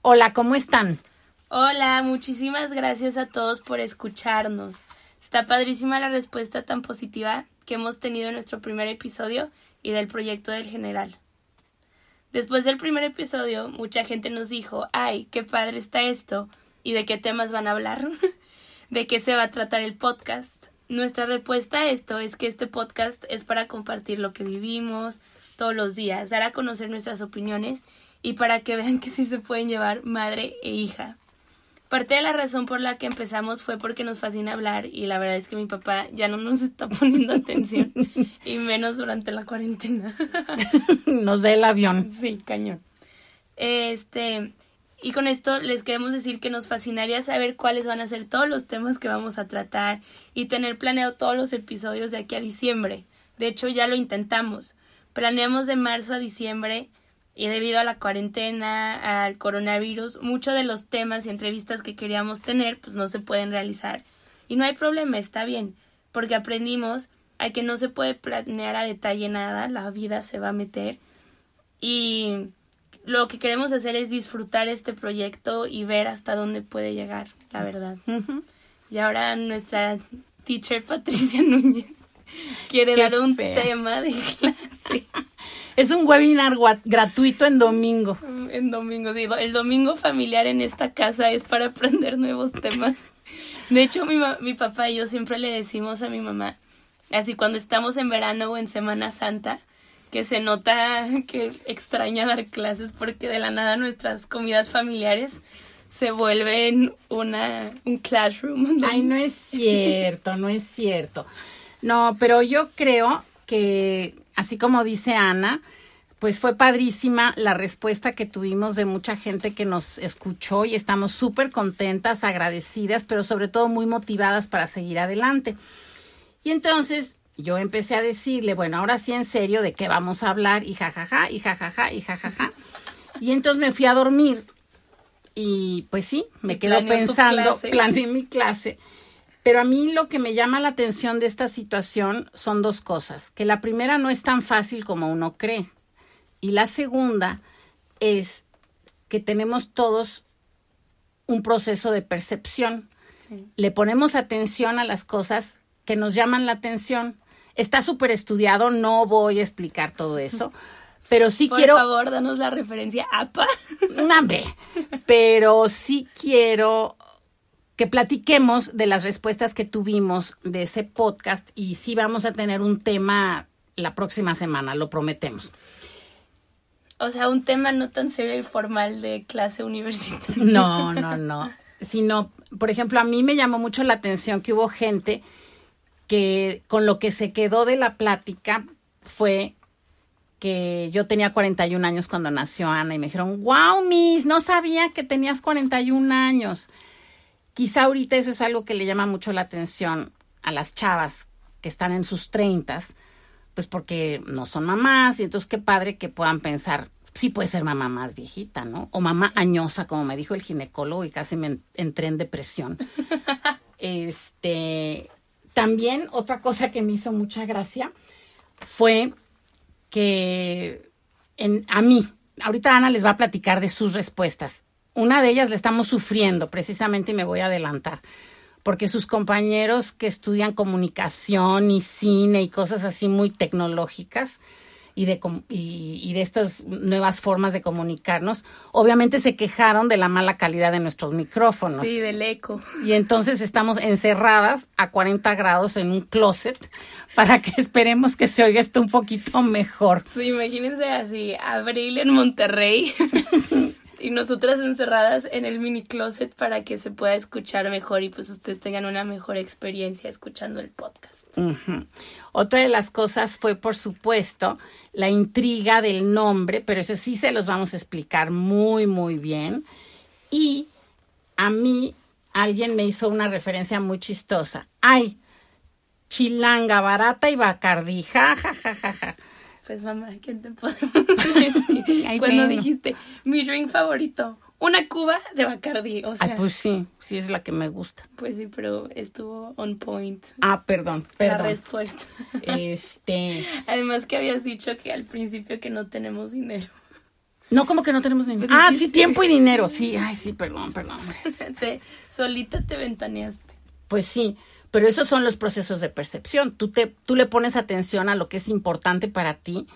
Hola, ¿cómo están? Hola, muchísimas gracias a todos por escucharnos. Está padrísima la respuesta tan positiva que hemos tenido en nuestro primer episodio y del proyecto del general. Después del primer episodio, mucha gente nos dijo, ay, qué padre está esto, y de qué temas van a hablar, de qué se va a tratar el podcast. Nuestra respuesta a esto es que este podcast es para compartir lo que vivimos todos los días, dar a conocer nuestras opiniones y para que vean que sí se pueden llevar madre e hija. Parte de la razón por la que empezamos fue porque nos fascina hablar y la verdad es que mi papá ya no nos está poniendo atención y menos durante la cuarentena. nos da el avión. Sí, cañón. Este, y con esto les queremos decir que nos fascinaría saber cuáles van a ser todos los temas que vamos a tratar y tener planeado todos los episodios de aquí a diciembre. De hecho, ya lo intentamos. Planeamos de marzo a diciembre y debido a la cuarentena, al coronavirus, muchos de los temas y entrevistas que queríamos tener pues no se pueden realizar. Y no hay problema, está bien, porque aprendimos a que no se puede planear a detalle nada, la vida se va a meter y lo que queremos hacer es disfrutar este proyecto y ver hasta dónde puede llegar, la verdad. Y ahora nuestra teacher Patricia Núñez quiere dar un tema de clase. Es un webinar gratuito en domingo. En domingo, digo, el domingo familiar en esta casa es para aprender nuevos temas. De hecho, mi, mi papá y yo siempre le decimos a mi mamá, así cuando estamos en verano o en Semana Santa, que se nota que extraña dar clases porque de la nada nuestras comidas familiares se vuelven una un classroom. Ay, no es cierto, no es cierto. No, pero yo creo que así como dice Ana, pues fue padrísima la respuesta que tuvimos de mucha gente que nos escuchó y estamos súper contentas, agradecidas, pero sobre todo muy motivadas para seguir adelante. Y entonces yo empecé a decirle, bueno, ahora sí en serio, ¿de qué vamos a hablar? Y jajaja, y jajaja, y jajaja. Y entonces me fui a dormir y pues sí, me quedo pensando, planeé mi clase. Pero a mí lo que me llama la atención de esta situación son dos cosas, que la primera no es tan fácil como uno cree y la segunda es que tenemos todos un proceso de percepción. Le ponemos atención a las cosas que nos llaman la atención. Está súper estudiado, no voy a explicar todo eso, pero sí quiero... Por favor, danos la referencia APA. No, hombre, pero sí quiero que platiquemos de las respuestas que tuvimos de ese podcast y sí vamos a tener un tema la próxima semana, lo prometemos. O sea, un tema no tan serio y formal de clase universitaria. No, no, no. Sino, por ejemplo, a mí me llamó mucho la atención que hubo gente que con lo que se quedó de la plática fue que yo tenía 41 años cuando nació Ana y me dijeron, wow, Miss, no sabía que tenías 41 años. Quizá ahorita eso es algo que le llama mucho la atención a las chavas que están en sus treintas, pues porque no son mamás y entonces qué padre que puedan pensar, sí puede ser mamá más viejita, ¿no? O mamá añosa, como me dijo el ginecólogo y casi me entré en depresión. este, también otra cosa que me hizo mucha gracia fue que en, a mí, ahorita Ana les va a platicar de sus respuestas una de ellas le estamos sufriendo precisamente y me voy a adelantar, porque sus compañeros que estudian comunicación y cine y cosas así muy tecnológicas y de, y, de estas nuevas formas de comunicarnos, obviamente se quejaron de la mala calidad de nuestros micrófonos. Sí, del eco. Y entonces estamos encerradas a 40 grados en un closet para que esperemos que se oiga esto un poquito mejor. Sí, imagínense así, abril en Monterrey. y nosotras encerradas en el mini closet para que se pueda escuchar mejor y pues ustedes tengan una mejor experiencia escuchando el podcast. Otra de las cosas fue, por supuesto, la intriga del nombre, pero eso sí se los vamos a explicar muy, muy bien. Y a mí alguien me hizo una referencia muy chistosa. Ay, chilanga barata y bacardí, ja. Pues mamá, ¿quién te podemos decir? Cuando dijiste, mi drink favorito, una cuba de Bacardi, o sea. pues sí, sí es la que me gusta. Pues sí, pero estuvo on point. Ah, perdón, perdón. La respuesta. Este. Además que habías dicho que al principio que no tenemos dinero. No, como que no tenemos ni Ah, sí, tiempo y dinero. Sí, ay, sí, perdón, perdón. te, solita te ventaneaste. Pues sí, pero esos son los procesos de percepción. Tú te tú le pones atención a lo que es importante para ti.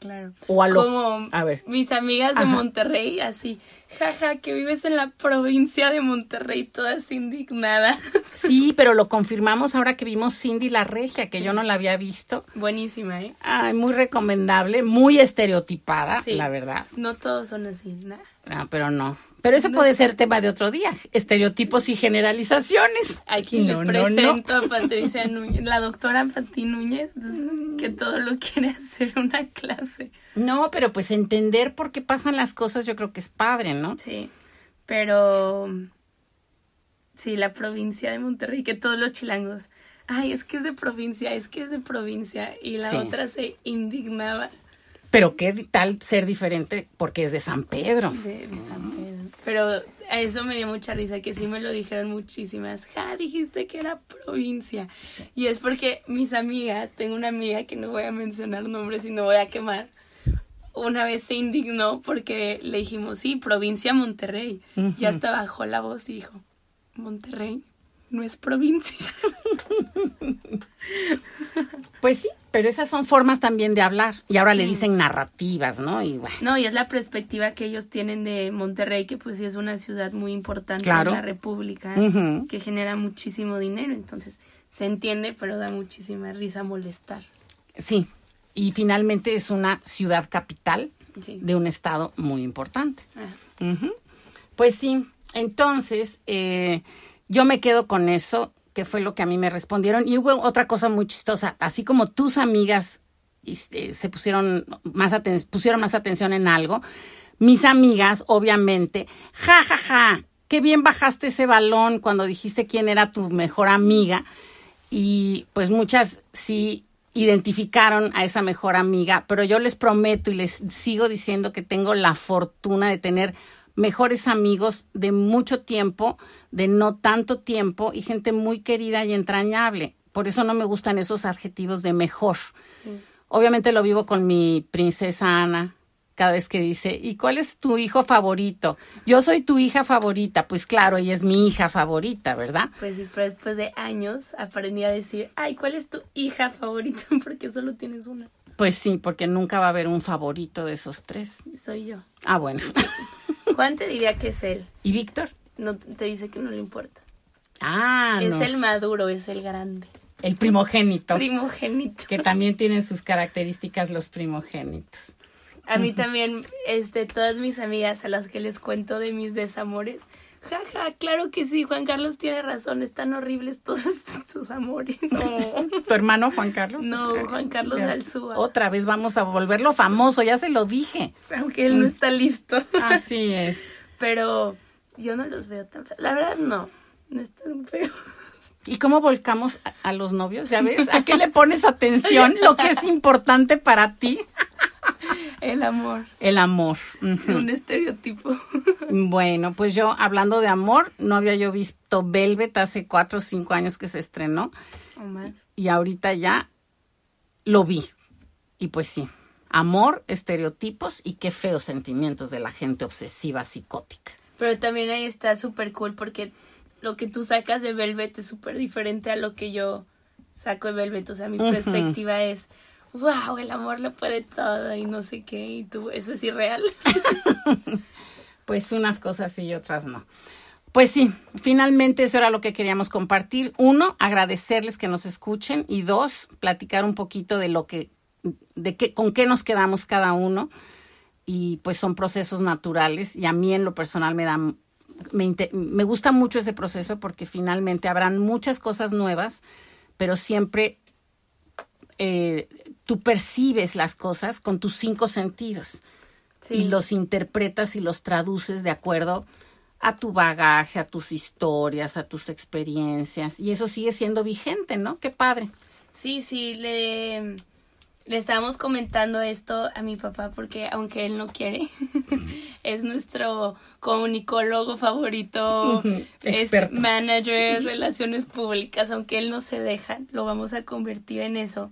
Claro. O a lo Como a ver. mis amigas de Monterrey, así, jaja, que vives en la provincia de Monterrey, todas indignadas. Sí, pero lo confirmamos ahora que vimos Cindy la Regia, que yo no la había visto. Buenísima, ¿eh? Ay, muy recomendable, muy estereotipada, Sí. la verdad. No todos son así, nada. Ah, pero no. Pero eso puede ser tema de otro día. Estereotipos y generalizaciones. Aquí No, les no, no. presento a Patricia Núñez, la doctora Pati Núñez, que todo lo quiere hacer una clase. No, pero pues entender por qué pasan las cosas yo creo que es padre, ¿no? Sí, pero sí, la provincia de Monterrey, que todos los chilangos, ay, es que es de provincia, es que es de provincia, y la Sí. otra se indignaba Pero qué tal ser diferente porque es de San Pedro. de, de San Pedro. Pero a eso me dio mucha risa, que sí me lo dijeron muchísimas. Ja, dijiste que era provincia. Y es porque mis amigas, tengo una amiga que no voy a mencionar nombres y no voy a quemar, una vez se indignó porque le dijimos, sí, provincia Monterrey. Ujú. Y hasta bajó la voz y dijo, Monterrey no es provincia. Pues sí, pero esas son formas también de hablar. Y ahora le dicen narrativas, ¿no? Y bueno. No, y es la perspectiva que ellos tienen de Monterrey, que pues sí es una ciudad muy importante Claro. en la República, que genera muchísimo dinero, entonces se entiende, pero da muchísima risa molestar. Sí. Y finalmente es una ciudad capital Sí. de un estado muy importante. Ah. Pues sí, entonces eh, yo me quedo con eso, que fue lo que a mí me respondieron. Y hubo otra cosa muy chistosa, así como tus amigas este, se pusieron más, aten- pusieron más atención en algo, mis amigas, obviamente, ja, ja, ja, qué bien bajaste ese balón cuando dijiste quién era tu mejor amiga. Y pues muchas sí identificaron a esa mejor amiga, pero yo les prometo y les sigo diciendo que tengo la fortuna de tener mejores amigos de mucho tiempo, de no tanto tiempo y gente muy querida y entrañable. Por eso no me gustan esos adjetivos de mejor. sí. Obviamente lo vivo con mi princesa Ana, cada vez que dice, ¿y cuál es tu hijo favorito? Yo soy tu hija favorita. Pues claro, ella es mi hija favorita, ¿verdad? Pues sí, pero después de años aprendí a decir, ay, ¿cuál es tu hija favorita? Porque solo tienes una. Pues sí, porque nunca va a haber un favorito de esos tres. Soy yo. Ah, bueno. Juan te diría que es él. ¿Y Víctor? No te dice que no le importa. Ah, es no. el maduro, es el grande. El primogénito. Primogénito. que también tienen sus características los primogénitos. A mí también, este, todas mis amigas a las que les cuento de mis desamores, jaja, claro que sí, Juan Carlos tiene razón, están horribles todos tus amores. ¿Tu hermano Juan Carlos? No, Juan Carlos Alzúa. Otra vez vamos a volverlo famoso, ya se lo dije. Aunque él no está listo. Así es. Pero yo no los veo tan feos. La verdad, no, no están feos. ¿Y cómo volcamos a, a los novios? ¿Ya ves? ¿A qué le pones atención? Lo que es importante para ti. El amor, El amor. Un estereotipo. Bueno, pues yo, hablando de amor, no había yo visto Velvet hace cuatro o cinco años que se estrenó. o más. y ahorita ya lo vi. Y pues sí, amor, estereotipos y qué feos sentimientos de la gente obsesiva psicótica. Pero también ahí está súper cool porque lo que tú sacas de Velvet es súper diferente a lo que yo saco de Velvet. O sea, mi perspectiva es, wow, el amor lo puede todo y no sé qué. Y tú, eso es irreal. Pues unas cosas y otras no. Pues sí, finalmente eso era lo que queríamos compartir. Uno, agradecerles que nos escuchen y dos, platicar un poquito de lo que, de qué, con qué nos quedamos cada uno. Y pues son procesos naturales y a mí en lo personal me da, me, me gusta mucho ese proceso porque finalmente habrán muchas cosas nuevas, pero siempre eh, tú percibes las cosas con tus cinco sentidos y los interpretas y los traduces de acuerdo a tu bagaje, a tus historias, a tus experiencias. Y eso sigue siendo vigente, ¿no? Qué padre. Sí, sí, le, le estábamos comentando esto a mi papá porque aunque él no quiere, es nuestro comunicólogo favorito, es manager, relaciones públicas, aunque él no se deja, lo vamos a convertir en eso.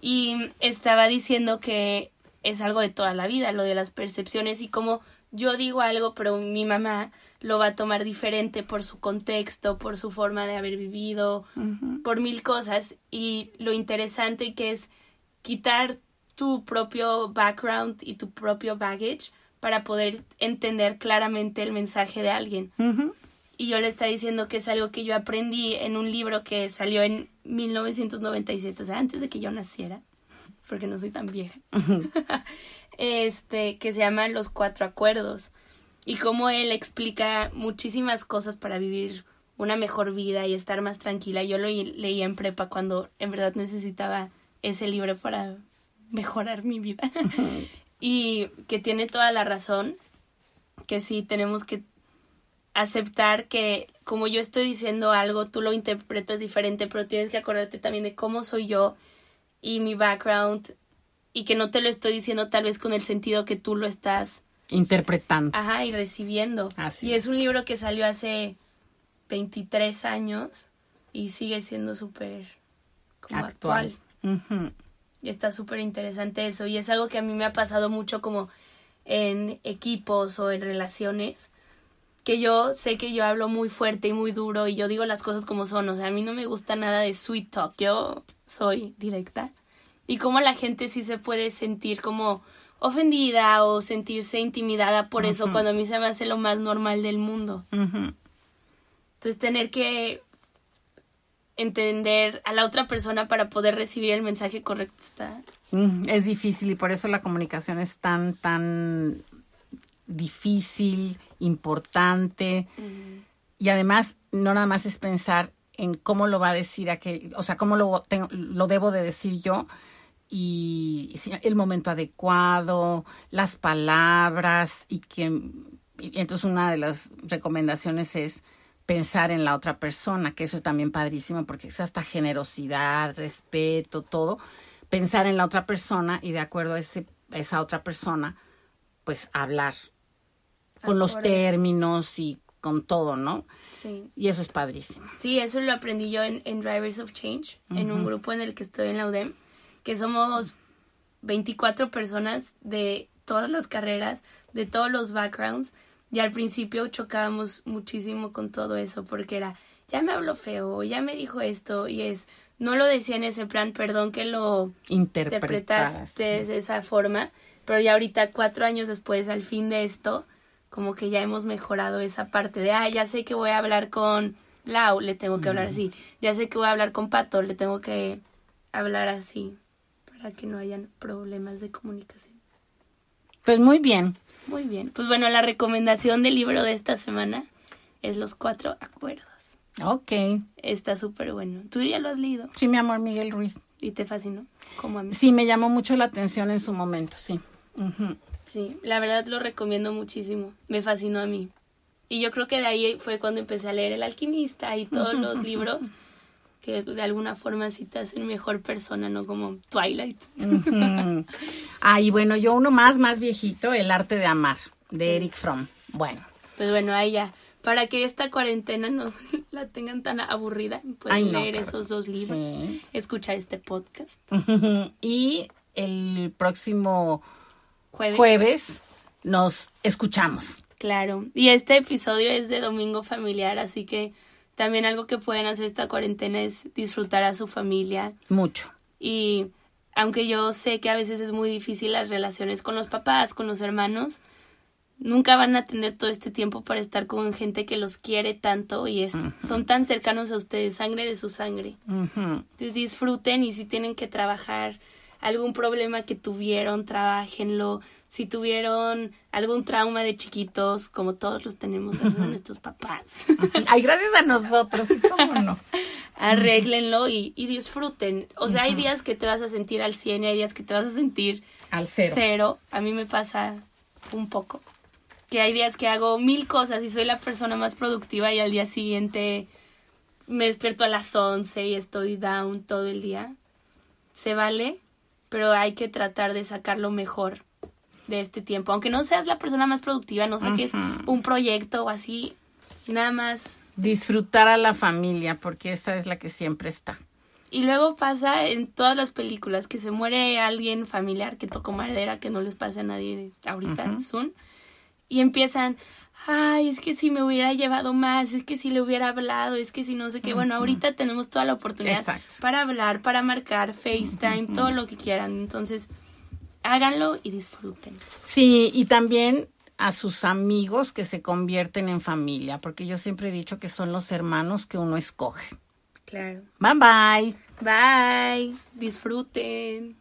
Y estaba diciendo que es algo de toda la vida, lo de las percepciones y cómo yo digo algo, pero mi mamá lo va a tomar diferente por su contexto, por su forma de haber vivido, por mil cosas. Y lo interesante que es quitar tu propio background y tu propio baggage para poder entender claramente el mensaje de alguien. Y yo le estaba diciendo que es algo que yo aprendí en un libro que salió en 1997, o sea, antes de que yo naciera, porque no soy tan vieja. este, que se llama Los Cuatro Acuerdos. Y cómo él explica muchísimas cosas para vivir una mejor vida y estar más tranquila. Yo lo leía en prepa cuando en verdad necesitaba ese libro para mejorar mi vida. y que tiene toda la razón, que sí tenemos que aceptar que como yo estoy diciendo algo, tú lo interpretas diferente, pero tienes que acordarte también de cómo soy yo y mi background y que no te lo estoy diciendo tal vez con el sentido que tú lo estás interpretando. Ajá, y recibiendo. Así y es un libro que salió hace 23 años y sigue siendo súper actual. Y está súper interesante eso. Y es algo que a mí me ha pasado mucho como en equipos o en relaciones. Que yo sé que yo hablo muy fuerte y muy duro y yo digo las cosas como son. O sea, a mí no me gusta nada de sweet talk. Yo soy directa y cómo la gente sí se puede sentir como ofendida o sentirse intimidada por eso cuando a mí se me hace lo más normal del mundo. Entonces tener que entender a la otra persona para poder recibir el mensaje correcto está... Es difícil y por eso la comunicación es tan, tan difícil, importante. Y además, no nada más es pensar en cómo lo va a decir aquel, o sea, cómo lo, tengo, lo debo de decir yo, y el momento adecuado, las palabras y que y entonces una de las recomendaciones es pensar en la otra persona, que eso es también padrísimo porque es hasta generosidad, respeto, todo, pensar en la otra persona y de acuerdo a ese, esa otra persona, pues hablar con los términos y con todo, ¿no? Sí. Y eso es padrísimo. Sí, eso lo aprendí yo en, Drivers of Change, en un grupo en el que estoy en la UDEM que somos 24 personas de todas las carreras, de todos los backgrounds, y al principio chocábamos muchísimo con todo eso, porque era, ya me habló feo, ya me dijo esto, y es, no lo decía en ese plan, perdón que lo interpretaste de esa forma, pero ya ahorita, cuatro años después, al fin de esto, como que ya hemos mejorado esa parte de, ah, ya sé que voy a hablar con Lau, le tengo que hablar así, ya sé que voy a hablar con Pato, le tengo que hablar así que no hayan problemas de comunicación. Pues muy bien. Muy bien. Pues bueno, la recomendación del libro de esta semana es Los Cuatro Acuerdos. Ok. Está súper bueno. ¿Tú ya lo has leído? Sí, mi amor, Miguel Ruiz. ¿Y te fascinó? Como a mí. Sí, me llamó mucho la atención en su momento, sí. Sí, la verdad lo recomiendo muchísimo. Me fascinó a mí. Y yo creo que de ahí fue cuando empecé a leer El Alquimista y todos los libros que de alguna forma sí te hacen mejor persona, no como Twilight. ah, y bueno, yo uno más, más viejito, El arte de amar, de Eric Fromm. Bueno. Pues bueno, ahí ya. Para que esta cuarentena no la tengan tan aburrida, pueden leer esos dos libros, escuchar este podcast. y el próximo jueves. jueves nos escuchamos. Claro. Y este episodio es de Domingo Familiar, así que también algo que pueden hacer esta cuarentena es disfrutar a su familia. Mucho. Y aunque yo sé que a veces es muy difícil las relaciones con los papás, con los hermanos, nunca van a tener todo este tiempo para estar con gente que los quiere tanto y es, son tan cercanos a ustedes, sangre de su sangre. Entonces disfruten y si tienen que trabajar algún problema que tuvieron, trabajenlo, si tuvieron algún trauma de chiquitos, como todos los tenemos gracias a nuestros papás. Ay, gracias a nosotros, ¿cómo no? Arréglenlo y, y, disfruten. O sea, hay días que te vas a sentir al 100 y hay días que te vas a sentir al cero. cero. A mí me pasa un poco. Que hay días que hago mil cosas y soy la persona más productiva y al día siguiente me despierto a las 11 y estoy down todo el día. Se vale, pero hay que tratar de sacar lo mejor de este tiempo. Aunque no seas la persona más productiva, no saques un proyecto o así, nada más. Disfrutar a la familia, porque esa es la que siempre está. Y luego pasa en todas las películas que se muere alguien familiar que tocó madera, que no les pase a nadie ahorita, Zoom, y empiezan, ay, es que si me hubiera llevado más, es que si le hubiera hablado, es que si no sé qué. Bueno, ahorita tenemos toda la oportunidad para hablar, para marcar FaceTime, todo lo que quieran. Entonces, háganlo y disfruten. Sí, y también a sus amigos que se convierten en familia, porque yo siempre he dicho que son los hermanos que uno escoge. Claro. Bye bye. Bye. Disfruten.